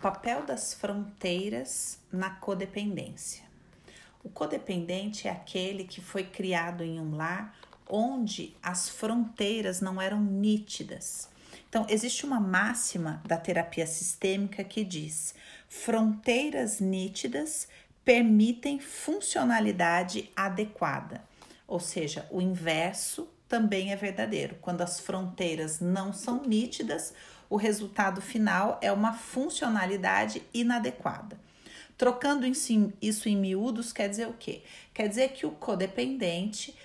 papel das fronteiras na codependência. O codependente é aquele que foi criado em um lar onde as fronteiras não eram nítidas. Então, existe uma máxima da terapia sistêmica que diz: fronteiras nítidas permitem funcionalidade adequada. Ou seja, o inverso também é verdadeiro. Quando as fronteiras não são nítidas, o resultado final é uma funcionalidade inadequada. Trocando isso em miúdos, quer dizer o quê? Quer dizer que o codependente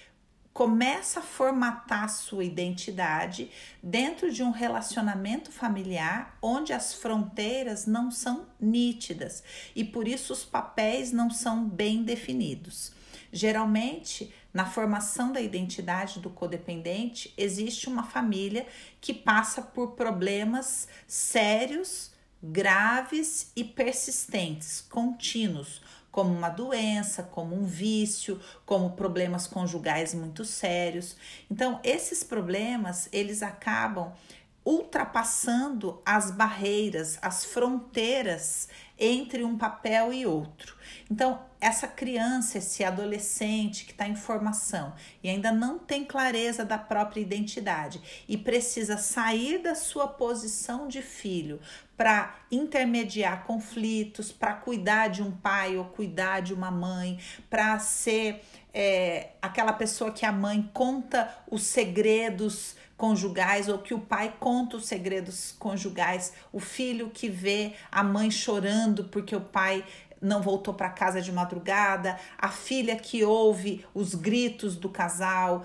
começa a formatar sua identidade dentro de um relacionamento familiar onde as fronteiras não são nítidas e por isso os papéis não são bem definidos. Geralmente, na formação da identidade do codependente, existe uma família que passa por problemas sérios, graves e persistentes, contínuos, como uma doença, como um vício, como problemas conjugais muito sérios. Então, esses problemas, eles acabam ultrapassando as barreiras, as fronteiras entre um papel e outro. Então, essa criança, esse adolescente que está em formação e ainda não tem clareza da própria identidade e precisa sair da sua posição de filho para intermediar conflitos, para cuidar de um pai ou cuidar de uma mãe, para ser é, aquela pessoa que a mãe conta os segredos conjugais ou que o pai conta os segredos conjugais, o filho que vê a mãe chorando porque o pai não voltou para casa de madrugada, a filha que ouve os gritos do casal,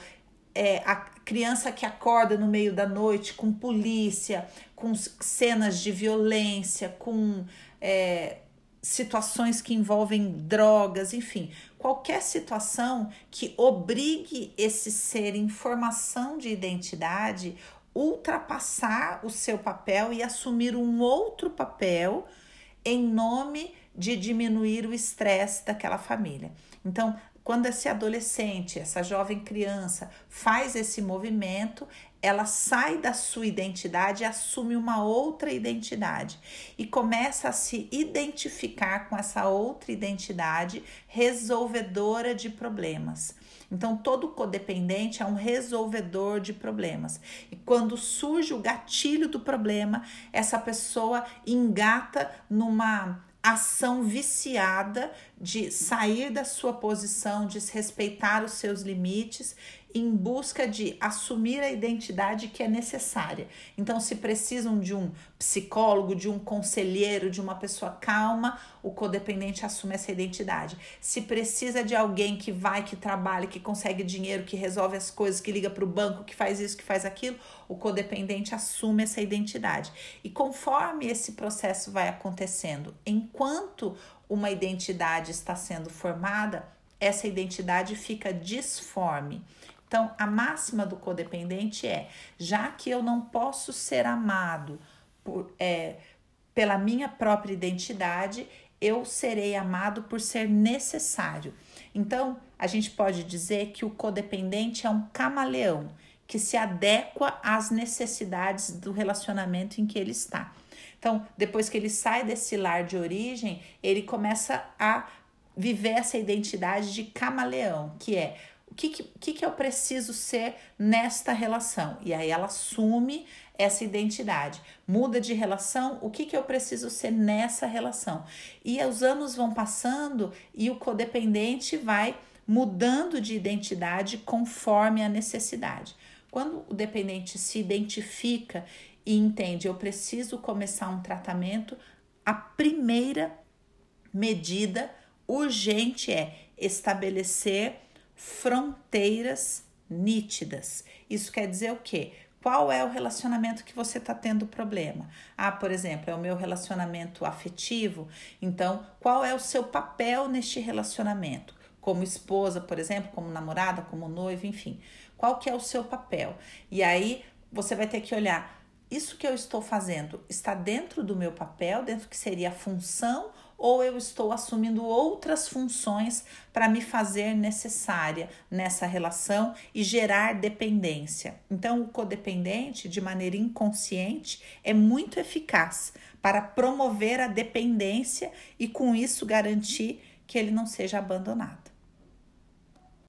é, a criança que acorda no meio da noite com polícia, com cenas de violência, com é, situações que envolvem drogas, enfim, qualquer situação que obrigue esse ser em formação de identidade ultrapassar o seu papel e assumir um outro papel em nome de diminuir o estresse daquela família. Então, quando esse adolescente, essa jovem criança faz esse movimento, ela sai da sua identidade e assume uma outra identidade e começa a se identificar com essa outra identidade resolvedora de problemas. Então, todo codependente é um resolvedor de problemas. E quando surge o gatilho do problema, essa pessoa engata numa ação viciada de sair da sua posição, desrespeitar os seus limites em busca de assumir a identidade que é necessária. Então, se precisam de um psicólogo, de um conselheiro, de uma pessoa calma, o codependente assume essa identidade. Se precisa de alguém que vai, que trabalha, que consegue dinheiro, que resolve as coisas, que liga para o banco, que faz isso, que faz aquilo, o codependente assume essa identidade. E conforme esse processo vai acontecendo, enquanto uma identidade está sendo formada, essa identidade fica disforme. Então, a máxima do codependente é: já que eu não posso ser amado por, é, pela minha própria identidade, eu serei amado por ser necessário. Então, a gente pode dizer que o codependente é um camaleão que se adequa às necessidades do relacionamento em que ele está. Então, depois que ele sai desse lar de origem, ele começa a viver essa identidade de camaleão, que é que, que, que eu preciso ser nesta relação? E aí ela assume essa identidade, muda de relação, o que, que eu preciso ser nessa relação? E os anos vão passando e o codependente vai mudando de identidade conforme a necessidade. Quando o dependente se identifica e entende, eu preciso começar um tratamento, a primeira medida urgente é estabelecer fronteiras nítidas. Isso quer dizer o quê? Qual é o relacionamento que você está tendo problema? Ah, por exemplo, é o meu relacionamento afetivo. Então, qual é o seu papel neste relacionamento? Como esposa, por exemplo, como namorada, como noiva, enfim. Qual que é o seu papel? E aí você vai ter que olhar, isso que eu estou fazendo está dentro do meu papel, dentro que seria a função ou eu estou assumindo outras funções para me fazer necessária nessa relação e gerar dependência. Então, o codependente, de maneira inconsciente, é muito eficaz para promover a dependência e com isso garantir que ele não seja abandonado.